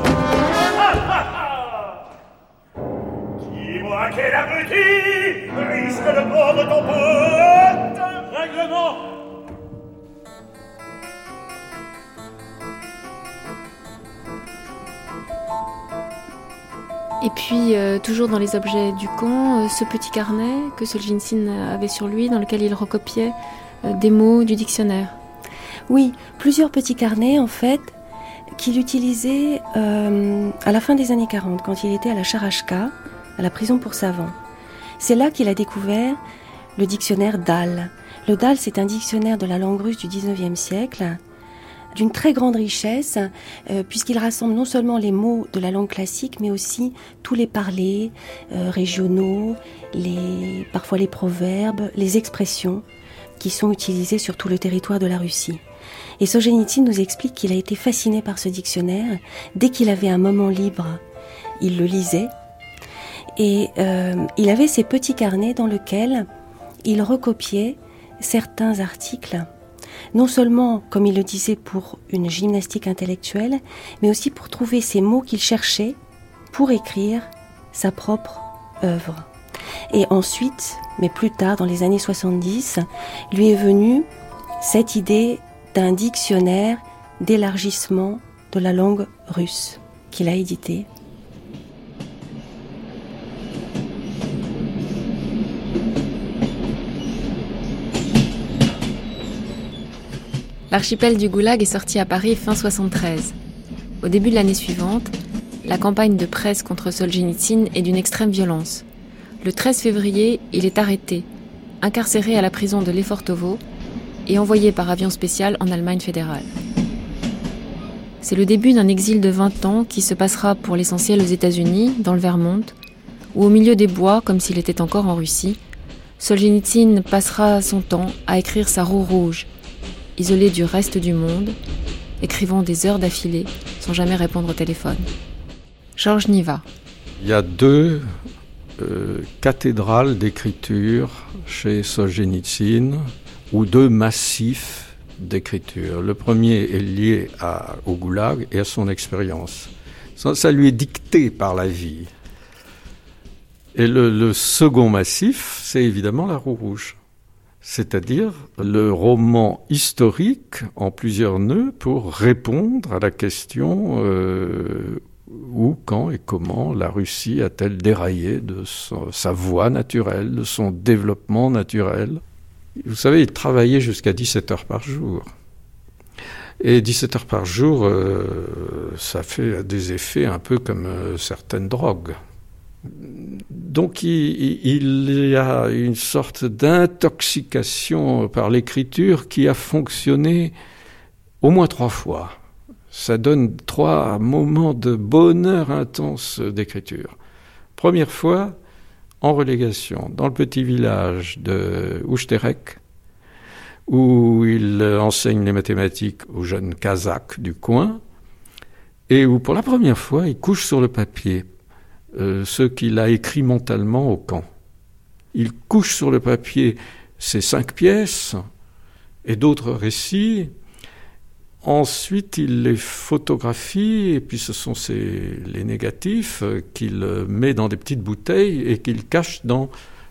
Dis-moi quel abruti risque de prendre ton pote. Règlement Et puis, euh, toujours dans les objets du camp, euh, ce petit carnet que Solzhenitsyn avait sur lui, dans lequel il recopiait euh, des mots du dictionnaire. Oui, plusieurs petits carnets, en fait, qu'il utilisait à la fin des années 40, quand il était à la Charachka, à la prison pour savants. C'est là qu'il a découvert le dictionnaire Dahl. Le Dahl, c'est un dictionnaire de la langue russe du 19e siècle, d'une très grande richesse, euh, puisqu'il rassemble non seulement les mots de la langue classique, mais aussi tous les parlers euh, régionaux, les, parfois les proverbes, les expressions qui sont utilisées sur tout le territoire de la Russie. Et Solzhenitsyn nous explique qu'il a été fasciné par ce dictionnaire. Dès qu'il avait un moment libre, il le lisait. Et euh, il avait ces petits carnets dans lesquels il recopiait certains articles non seulement, comme il le disait, pour une gymnastique intellectuelle, mais aussi pour trouver ces mots qu'il cherchait pour écrire sa propre œuvre. Et ensuite, mais plus tard, dans les années 70, lui est venue cette idée d'un dictionnaire d'élargissement de la langue russe. qu'il a édité. L'archipel du Goulag est sorti à Paris fin 73. Au début de l'année suivante, la campagne de presse contre Solzhenitsyn est d'une extrême violence. Le 13 février, il est arrêté, incarcéré à la prison de Lefortovo et envoyé par avion spécial en Allemagne fédérale. C'est le début d'un exil de 20 ans qui se passera pour l'essentiel aux États-Unis, dans le Vermont, ou au milieu des bois comme s'il était encore en Russie. Solzhenitsyn passera son temps à écrire sa roue rouge, isolé du reste du monde, écrivant des heures d'affilée sans jamais répondre au téléphone. Georges Niva. Il y a deux euh, cathédrales d'écriture chez Solzhenitsyn, ou deux massifs d'écriture. Le premier est lié au goulag et à son expérience. Ça, ça, lui est dicté par la vie. Et le, le second massif, c'est évidemment la roue rouge c'est-à-dire le roman historique en plusieurs nœuds pour répondre à la question euh, où, quand et comment la Russie a-t-elle déraillé de sa voie naturelle, de son développement naturel? Vous savez, il travaillait jusqu'à 17 heures par jour. Et 17 heures par jour, euh, ça fait des effets un peu comme euh, certaines drogues. Donc il, y a une sorte d'intoxication par l'écriture qui a fonctionné au moins trois fois. Ça donne trois moments de bonheur intense d'écriture. Première fois, en relégation, dans le petit village de Ouchterek, où il enseigne les mathématiques aux jeunes kazakhs du coin, et où pour la première fois il couche sur le papier euh, ce qu'il a écrit mentalement au camp. Il couche sur le papier ces cinq pièces et d'autres récits. Ensuite, il les photographie, et puis ce sont les négatifs qu'il met dans des petites bouteilles et qu'il cache dans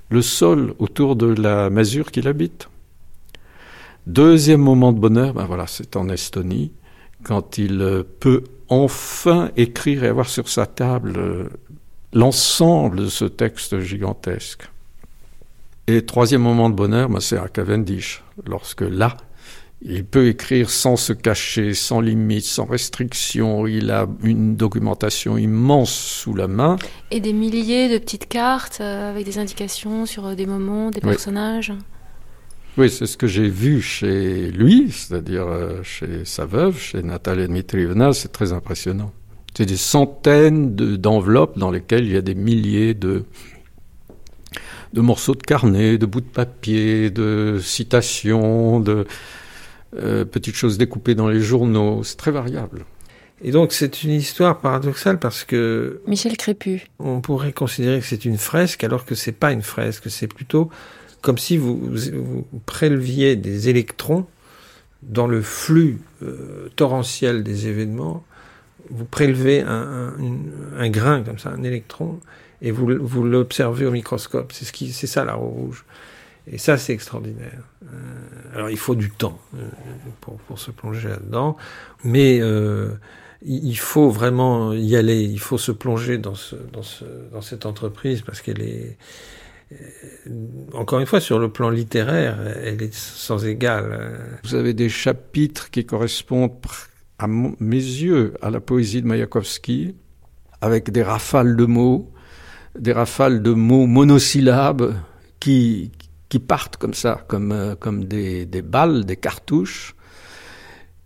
le sol autour de la masure qu'il habite. Deuxième moment de bonheur, ben voilà, c'est en Estonie, quand il peut enfin écrire et avoir sur sa table l'ensemble de ce texte gigantesque. Et troisième moment de bonheur, ben, c'est à Cavendish, lorsque là, il peut écrire sans se cacher, sans limite, sans restriction. Il a une documentation immense sous la main. Et des milliers de petites cartes euh, avec des indications sur euh, des moments, des personnages. Oui, c'est ce que j'ai vu chez lui, c'est-à-dire euh, chez sa veuve, chez Natalia Dmitrievna. C'est très impressionnant. C'est des centaines d'enveloppes dans lesquelles il y a des milliers de, de morceaux de carnet, de bouts de papier, de citations, de euh, petites choses découpées dans les journaux. C'est très variable. Et donc c'est une histoire paradoxale parce que Michel Crépu. On pourrait considérer que c'est une fresque alors que c'est pas une fresque, c'est plutôt comme si vous, vous, préleviez des électrons dans le flux euh, torrentiel des événements vous prélevez un, un, grain comme ça, un électron, et vous, vous l'observez au microscope. C'est ce qui, c'est ça la roue rouge. Et ça, c'est extraordinaire. Euh, alors, il faut du temps euh, pour, pour, se plonger là-dedans, mais euh, il faut vraiment y aller. Il faut se plonger dans, ce, dans, ce, dans cette entreprise parce qu'elle est, encore une fois, sur le plan littéraire, elle est sans égal. Vous avez des chapitres qui correspondent à mes yeux, à la poésie de Mayakovsky, avec des rafales de mots, des rafales de mots monosyllabes qui, partent comme ça, comme, euh, des balles, des cartouches,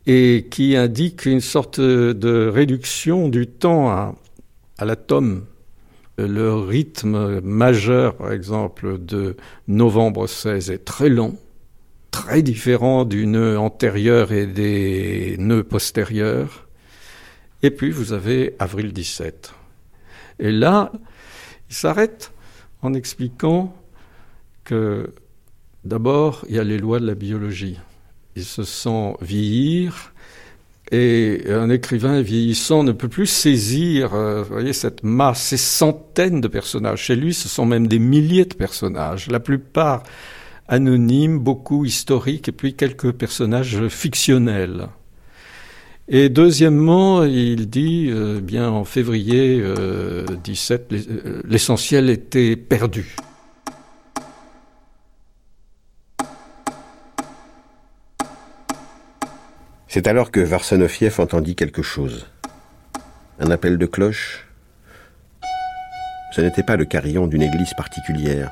et qui indiquent une sorte de réduction du temps à, à l'atome. Le rythme majeur, par exemple, de novembre 16 est très long très différent du nœud antérieur et des nœuds postérieurs. Et puis vous avez avril 17. Et là, il s'arrête en expliquant que d'abord, il y a les lois de la biologie. Il se sent vieillir et un écrivain vieillissant ne peut plus saisir, euh, voyez, cette masse, ces centaines de personnages. Chez lui, ce sont même des milliers de personnages. La plupart anonymes, beaucoup historiques, et puis quelques personnages fictionnels. Et deuxièmement, il dit, euh, bien en février 17, l'essentiel était perdu. C'est alors que Varsanofiev entendit quelque chose. Un appel de cloche? Ce n'était pas le carillon d'une église particulière,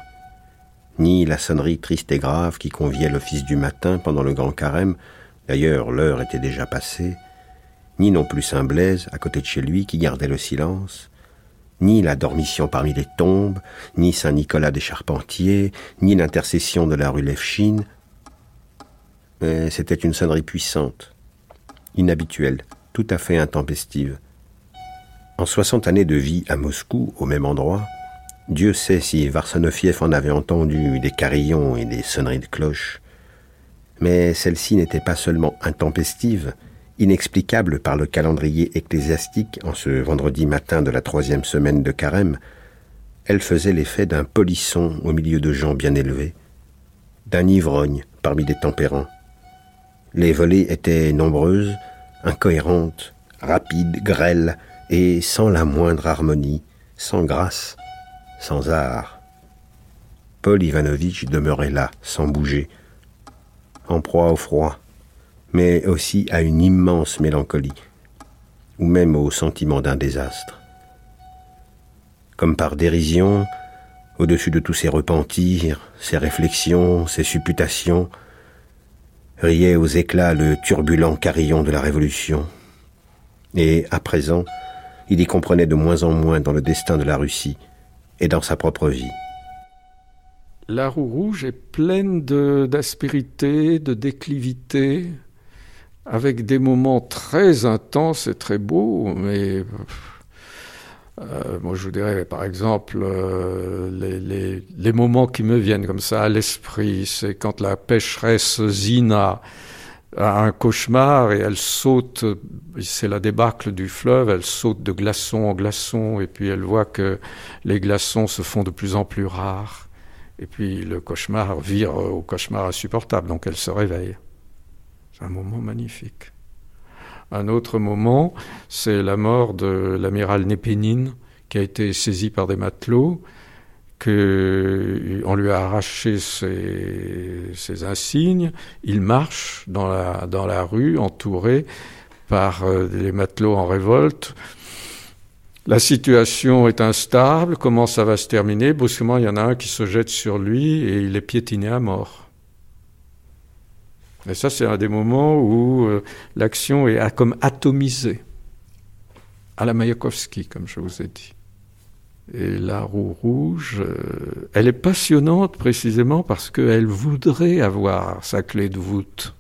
ni la sonnerie triste et grave qui conviait l'office du matin pendant le grand carême, d'ailleurs l'heure était déjà passée, ni non plus Saint Blaise à côté de chez lui qui gardait le silence, ni la dormition parmi les tombes, ni Saint Nicolas des Charpentiers, ni l'intercession de la rue Levchine, mais c'était une sonnerie puissante, inhabituelle, tout à fait intempestive. En soixante années de vie à Moscou, au même endroit, Dieu sait si Varsanofiev en avait entendu des carillons et des sonneries de cloches. Mais celle-ci n'était pas seulement intempestive, inexplicable par le calendrier ecclésiastique en ce vendredi matin de la troisième semaine de carême, elle faisait l'effet d'un polisson au milieu de gens bien élevés, d'un ivrogne parmi des tempérants. Les volées étaient nombreuses, incohérentes, rapides, grêles, et sans la moindre harmonie, sans grâce, sans art. Paul Ivanovitch demeurait là, sans bouger, en proie au froid, mais aussi à une immense mélancolie, ou même au sentiment d'un désastre. Comme par dérision, au-dessus de tous ces repentirs, ces réflexions, ces supputations, riait aux éclats le turbulent carillon de la Révolution. Et, à présent, il y comprenait de moins en moins dans le destin de la Russie et dans sa propre vie. La roue rouge est pleine d'aspérité, de, déclivité, avec des moments très intenses et très beaux, mais euh, moi je vous dirais par exemple euh, les, les, moments qui me viennent comme ça à l'esprit, c'est quand la pêcheresse Zina un cauchemar et elle saute, c'est la débâcle du fleuve, elle saute de glaçon en glaçon et puis elle voit que les glaçons se font de plus en plus rares. Et puis le cauchemar vire au cauchemar insupportable, donc elle se réveille. C'est un moment magnifique. Un autre moment, c'est la mort de l'amiral Népenine qui a été saisi par des matelots qu'on lui a arraché ses, insignes. Il marche dans la, rue entouré par euh, des matelots en révolte. La situation est instable. Comment ça va se terminer? Brusquement, il y en a un qui se jette sur lui et il est piétiné à mort. Et ça, c'est un des moments où euh, l'action est comme atomisée, à la Mayakovsky, comme je vous ai dit. Et la roue rouge, euh, elle est passionnante précisément parce qu'elle voudrait avoir sa clé de voûte.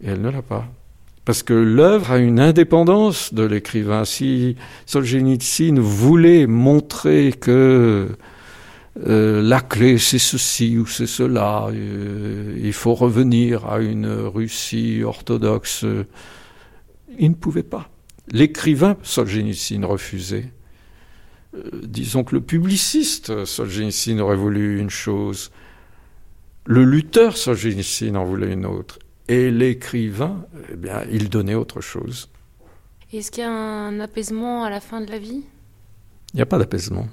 Et elle ne l'a pas. Parce que l'œuvre a une indépendance de l'écrivain. Si Solzhenitsyn voulait montrer que euh, la clé c'est ceci ou c'est cela, euh, il faut revenir à une Russie orthodoxe, il ne pouvait pas. L'écrivain Solzhenitsyn refusait. Euh, disons que le publiciste Solzhenitsyn aurait voulu une chose, le lutteur Solzhenitsyn en voulait une autre, et l'écrivain, eh bien, il donnait autre chose. Est-ce qu'il y a un apaisement à la fin de la vie? Il n'y a pas d'apaisement.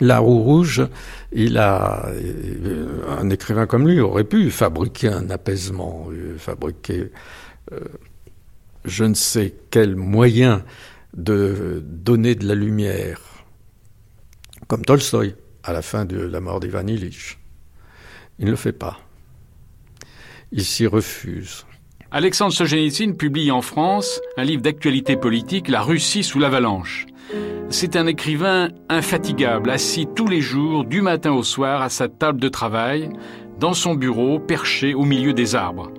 La roue rouge, il a euh, un écrivain comme lui aurait pu fabriquer un apaisement, euh, fabriquer je ne sais quel moyen de donner de la lumière, comme Tolstoï à la fin de la mort d'Ivan Illich. Il ne le fait pas. Il s'y refuse. Alexandre Solzhenitsyn publie en France un livre d'actualité politique, La Russie sous l'avalanche. C'est un écrivain infatigable, assis tous les jours, du matin au soir, à sa table de travail, dans son bureau, perché au milieu des arbres.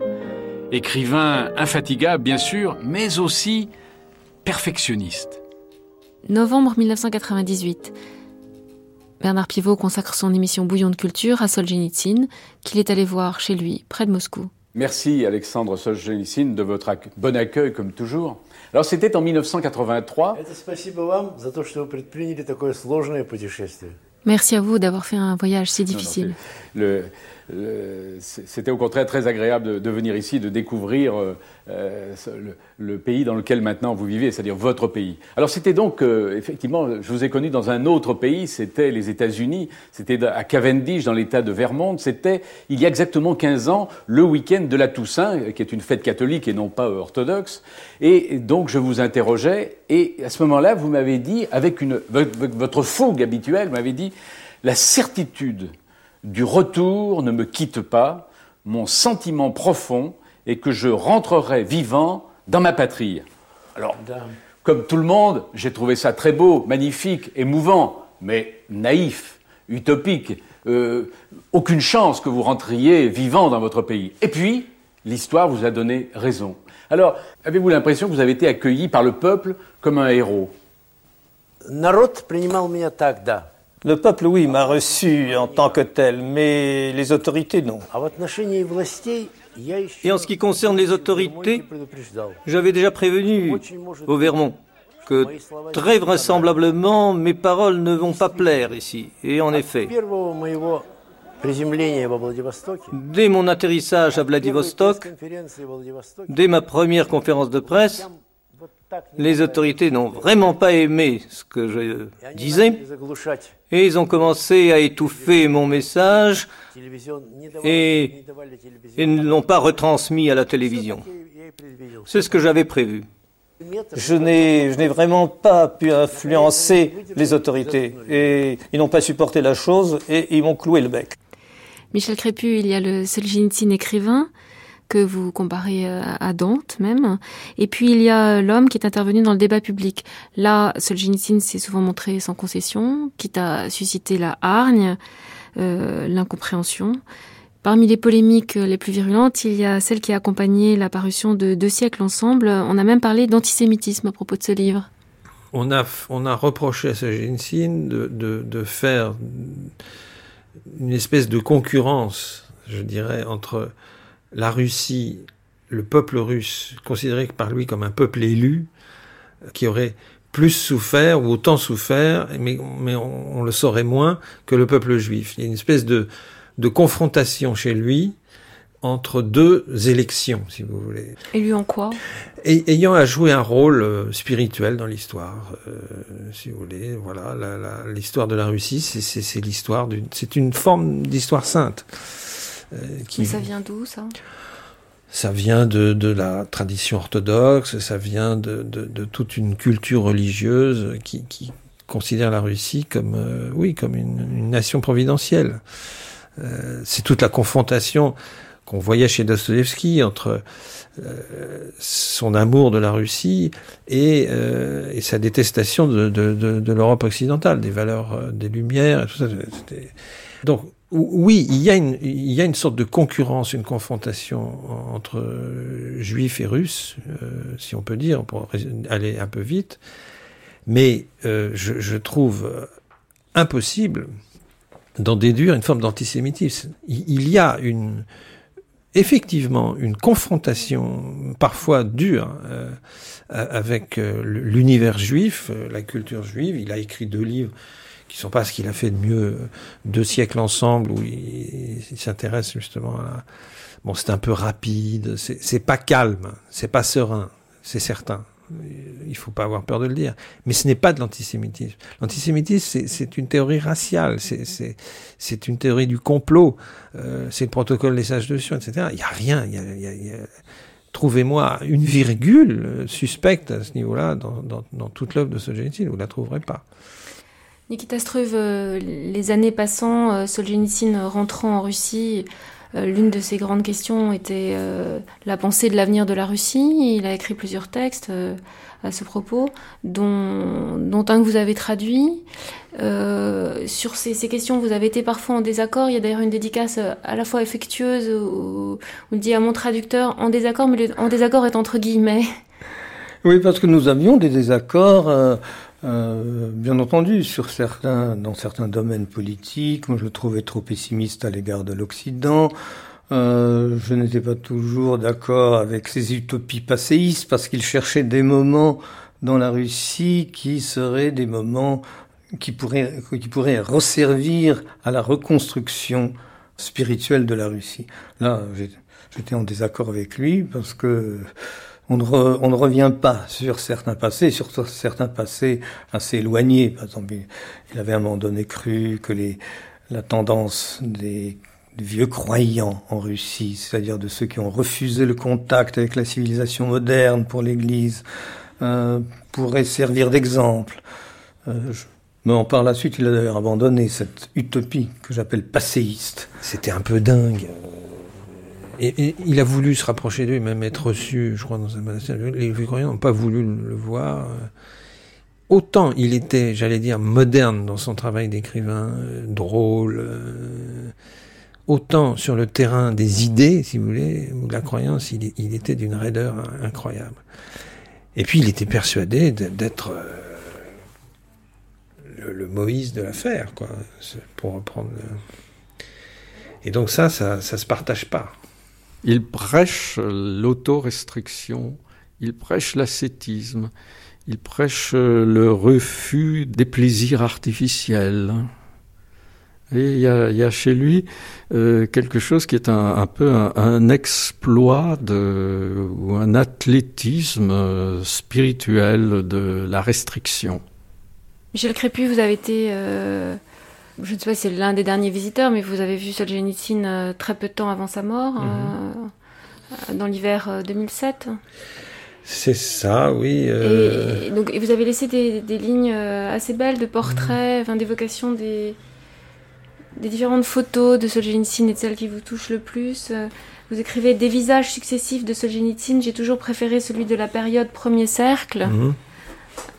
Écrivain infatigable, bien sûr, mais aussi perfectionniste. Novembre 1998. Bernard Pivot consacre son émission Bouillon de culture à Solzhenitsyn, qu'il est allé voir chez lui, près de Moscou. Merci Alexandre Solzhenitsyn de votre bon accueil comme toujours. Alors c'était en 1983. Merci à vous d'avoir fait un voyage si difficile. le, c'était au contraire très agréable de, venir ici, de découvrir le, pays dans lequel maintenant vous vivez, c'est-à-dire votre pays. Alors c'était donc, effectivement, je vous ai connu dans un autre pays, c'était les États-Unis, c'était à Cavendish, dans l'État de Vermont, c'était il y a exactement 15 ans, le week-end de la Toussaint, qui est une fête catholique et non pas orthodoxe. Et donc je vous interrogeais, et à ce moment-là, vous m'avez dit, avec une, votre fougue habituelle, vous m'avez dit, la certitude du retour ne me quitte pas, mon sentiment profond est que je rentrerai vivant dans ma patrie. Alors, comme tout le monde, j'ai trouvé ça très beau, magnifique, émouvant, mais naïf, utopique. Euh, aucune chance que vous rentriez vivant dans votre pays. Et puis, l'histoire vous a donné raison. Alors, avez-vous l'impression que vous avez été accueilli par le peuple comme un héros? Le peuple, oui, m'a reçu en tant que tel, mais les autorités, non. Et en ce qui concerne les autorités, j'avais déjà prévenu au Vermont que très vraisemblablement mes paroles ne vont pas plaire ici. Et en effet, Dès mon atterrissage à Vladivostok, dès ma première conférence de presse, les autorités n'ont vraiment pas aimé ce que je disais et ils ont commencé à étouffer mon message et, ne l'ont pas retransmis à la télévision. C'est ce que j'avais prévu. Je n'ai, je n'ai vraiment pas pu influencer les autorités et ils n'ont pas supporté la chose et ils m'ont cloué le bec. Michel Crépu, il y a le Solzhenitsyn écrivain que vous comparez euh, à Dante même. Et puis il y a l'homme qui est intervenu dans le débat public. Là, Solzhenitsyn s'est souvent montré sans concession, quitte à susciter la hargne, euh, l'incompréhension. Parmi les polémiques les plus virulentes, il y a celle qui a accompagné la parution de Deux siècles ensemble. On a même parlé d'antisémitisme à propos de ce livre. On a, on a reproché à Solzhenitsyn de, de, de faire une espèce de concurrence, je dirais, entre la Russie, le peuple russe, considéré par lui comme un peuple élu, qui aurait plus souffert ou autant souffert, mais, mais on, le saurait moins que le peuple juif. Il y a une espèce de, de confrontation chez lui entre deux élections, si vous voulez. Élu en quoi? Et, Ayant à jouer un rôle euh, spirituel dans l'histoire, euh, si vous voulez. Voilà, l'histoire de la Russie, c'est l'histoire d'une, c'est une forme d'histoire sainte. Euh, qui, Mais ça vient d'où ça? Ça vient de, de, la tradition orthodoxe, ça vient de, de, de toute une culture religieuse qui, qui considère la Russie comme, euh, oui, comme une, une nation providentielle. Euh, c'est toute la confrontation qu'on voyait chez Dostoevsky entre euh, son amour de la Russie et, et sa détestation de, l'Europe occidentale, des valeurs des Lumières et tout ça. Donc oui, il y, a une, il y a sorte de concurrence, une confrontation entre juifs et russes, si on peut dire, pour aller un peu vite, mais je, je trouve impossible d'en déduire une forme d'antisémitisme. Il y a effectivement une confrontation parfois dure euh, avec euh, l'univers juif, euh, la culture juive. Il a écrit deux livres qui sont pas ce qu'il a fait de mieux, deux siècles ensemble, où il, s'intéresse justement à... Bon, c'est un peu rapide, c'est pas calme, c'est pas serein, c'est certain il faut pas avoir peur de le dire. Mais ce n'est pas de l'antisémitisme. L'antisémitisme, c'est une théorie raciale, c'est une théorie du complot, euh, c'est le protocole des sages de Sion, etc. Il n'y a rien. Il y a, y a, Trouvez-moi une virgule suspecte à ce niveau-là dans, dans, dans, toute l'œuvre de Solzhenitsyn, vous ne la trouverez pas. Nikita Struve, euh, les années passant, euh, Solzhenitsyn rentrant en Russie, euh, l'une de ses grandes questions était la pensée de l'avenir de la Russie. Il a écrit plusieurs textes à ce propos, dont, un que vous avez traduit. sur ces, questions, vous avez été parfois en désaccord. Il y a d'ailleurs une dédicace à la fois effectueuse où, où dit à mon traducteur en désaccord, mais en désaccord est entre guillemets. Oui, parce que nous avions des désaccords. Bien entendu, sur certains, dans certains domaines politiques, moi je le trouvais trop pessimiste à l'égard de l'Occident. Euh, je n'étais pas toujours d'accord avec ses utopies passéistes parce qu'il cherchait des moments dans la Russie qui seraient des moments qui pourraient, qui pourraient resservir à la reconstruction spirituelle de la Russie. Là, j'étais en désaccord avec lui parce que on ne, on ne, revient pas sur certains passés, sur certains passés assez éloignés. Par exemple, il avait à un moment donné cru que les, la tendance des vieux croyants en Russie, c'est-à-dire de ceux qui ont refusé le contact avec la civilisation moderne pour l'Église, euh, pourrait servir d'exemple. Euh, mais par la suite, il a d'ailleurs abandonné cette utopie que j'appelle passéiste. C'était un peu dingue. Et, il a voulu se rapprocher d'eux, même être reçu, je crois, dans un monastère. Les croyants n'ont pas voulu le voir. Autant il était, j'allais dire, moderne dans son travail d'écrivain, euh, drôle, autant sur le terrain des idées, si vous voulez, ou de la croyance, il, était d'une raideur incroyable. Et puis il était persuadé d'être euh, le, Moïse de l'affaire, quoi, pour reprendre. Et donc ça, ça, ça se partage pas. Il prêche l'autorestriction, il prêche l'ascétisme, il prêche le refus des plaisirs artificiels. Et il y a, chez lui euh, quelque chose qui est un, peu un, exploit ou un athlétisme euh, spirituel de la restriction. Michel Crépu, vous avez été, euh, je ne sais pas si c'est l'un des derniers visiteurs, mais vous avez vu Solzhenitsyn euh, très peu de temps avant sa mort, mm -hmm. dans l'hiver 2007. C'est ça, oui. Et, donc, et vous avez laissé des, des lignes assez belles de portraits, enfin, d'évocation des des différentes photos de Solzhenitsyn et de celles qui vous touchent le plus. Euh, vous écrivez des visages successifs de Solzhenitsyn. J'ai toujours préféré celui de la période premier cercle. Mmh.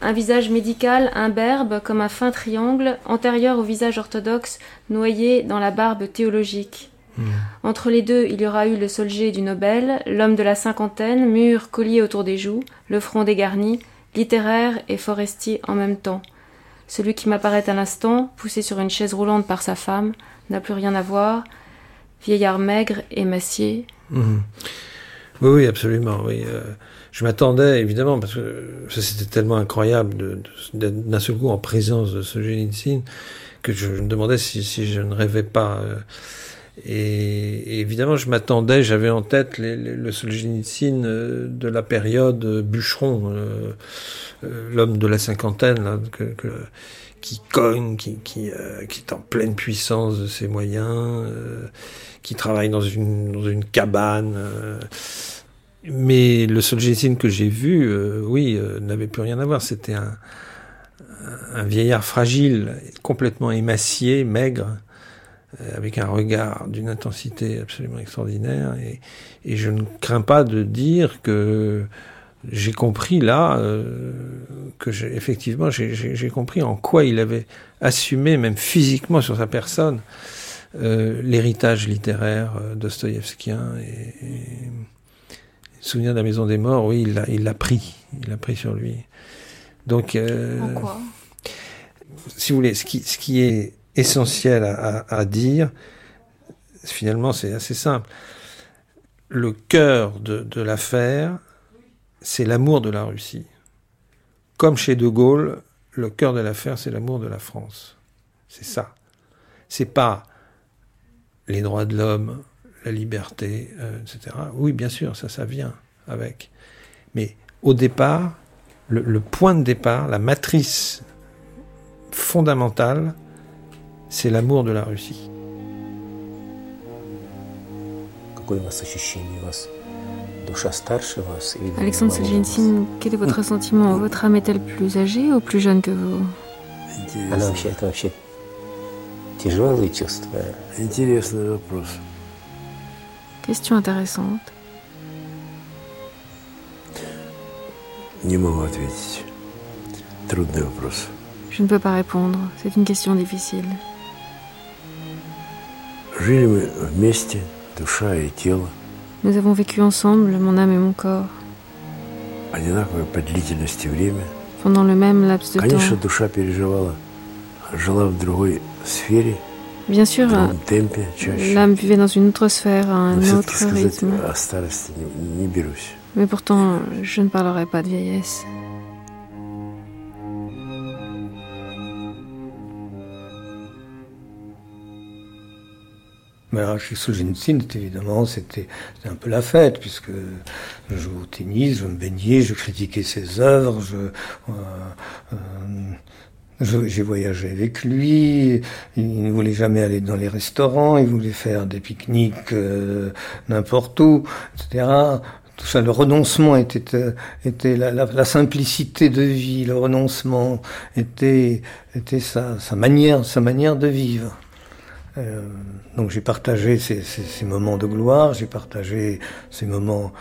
Un visage médical, imberbe, comme un fin triangle, antérieur au visage orthodoxe, noyé dans la barbe théologique. Mmh. Entre les deux, il y aura eu le Solgé du Nobel, l'homme de la cinquantaine, mûr, collier autour des joues, le front dégarni, littéraire et forestier en même temps. Celui qui m'apparaît à l'instant, poussé sur une chaise roulante par sa femme, n'a plus rien à voir. Vieillard maigre, émacié. Mmh. Oui, oui, absolument. Oui. Euh, je m'attendais, évidemment, parce que c'était tellement incroyable d'être d'un seul coup en présence de ce que je me demandais si, je ne rêvais pas. Euh, et, évidemment, je m'attendais, j'avais en tête le Solzhenitsyn euh, de la période bûcheron. Euh, euh, l'homme de la cinquantaine, là, qui cogne, qui, est en pleine puissance de ses moyens, qui travaille dans une, cabane. Mais le Solzhenitsyn que j'ai vu, oui, n'avait plus rien à voir. C'était un, un vieillard fragile, complètement émacié, maigre, avec un regard d'une intensité absolument extraordinaire. Et, et, je ne crains pas de dire que j'ai compris là euh, que effectivement j'ai compris en quoi il avait assumé même physiquement sur sa personne euh, l'héritage littéraire euh, dostoïevskien et, et souvenir de la maison des morts oui il l'a il l'a pris il l'a pris sur lui donc euh, en quoi? si vous voulez ce qui ce qui est essentiel à, à, à dire finalement c'est assez simple le cœur de, de l'affaire c'est l'amour de la Russie. Comme chez De Gaulle, le cœur de l'affaire, c'est l'amour de la France. C'est ça. C'est pas les droits de l'homme, la liberté, euh, etc. Oui, bien sûr, ça, ça vient avec. Mais au départ, le, le point de départ, la matrice fondamentale, c'est l'amour de la Russie. Какое у вас ощущение у вас Alexandre Solzhenitsyn, quel est votre sentiment Votre âme est-elle plus âgée ou plus jeune que vous Question intéressante. Je ne peux pas répondre, c'est une question difficile. Nous avons vécu ensemble, mon âme et mon corps. Pendant le même laps de temps. Bien sûr, l'âme vivait dans une autre sphère, un autre rythme. Mais pourtant, je ne parlerai pas de vieillesse. Mais alors, chez Solzhenitsyn, évidemment, c'était un peu la fête, puisque je jouais au tennis, je me baignais, je critiquais ses œuvres, je, euh, euh, j'ai voyagé avec lui, il ne voulait jamais aller dans les restaurants, il voulait faire des pique-niques euh, n'importe où, etc. Tout ça, le renoncement était, euh, était la, la, la, simplicité de vie, le renoncement était, était sa, sa manière, sa manière de vivre. Euh, donc j'ai partagé ces, ces, ces, moments de gloire, j'ai partagé ces moments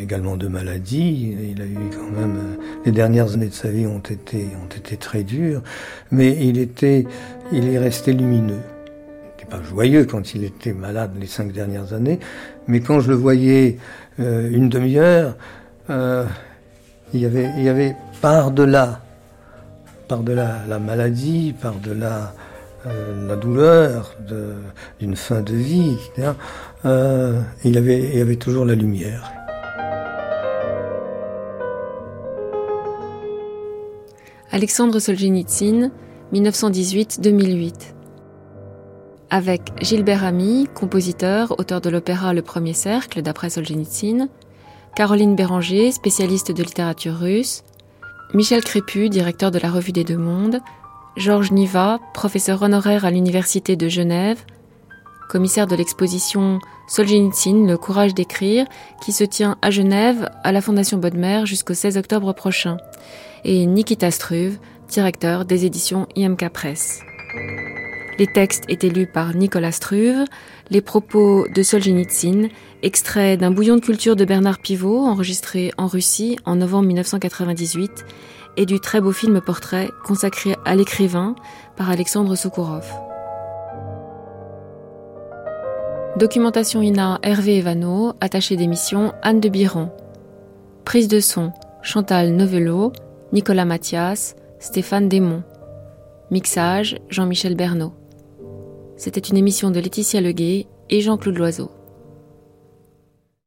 également de maladie. Il a eu quand même euh, les dernières années de sa vie ont été ont été très dures, mais il était il est resté lumineux. Il n'était pas joyeux quand il était malade les cinq dernières années, mais quand je le voyais euh, une demi-heure, euh, il y avait il y avait par delà par delà la maladie, par delà euh, la douleur d'une fin de vie, euh, il, avait, il avait toujours la lumière. Alexandre Solzhenitsyn, 1918-2008. Avec Gilbert Ami, compositeur, auteur de l'opéra Le Premier Cercle d'après Solzhenitsyn, Caroline Béranger, spécialiste de littérature russe, Michel Crépu, directeur de la Revue des Deux Mondes, Georges Niva, professeur honoraire à l'Université de Genève, commissaire de l'exposition Solzhenitsyn, le courage d'écrire, qui se tient à Genève à la Fondation Bodmer jusqu'au 16 octobre prochain, et Nikita Struve, directeur des éditions IMK Press. Les textes étaient lus par Nicolas Struve, les propos de Solzhenitsyn, extraits d'un bouillon de culture de Bernard Pivot, enregistré en Russie en novembre 1998, et du très beau film portrait consacré à l'écrivain par Alexandre Soukourov. Documentation INA Hervé Evano, attaché d'émission Anne de Biron. Prise de son Chantal Novello, Nicolas Mathias, Stéphane Desmond. Mixage, Jean-Michel Bernot. C'était une émission de Laetitia Leguet et Jean-Claude Loiseau.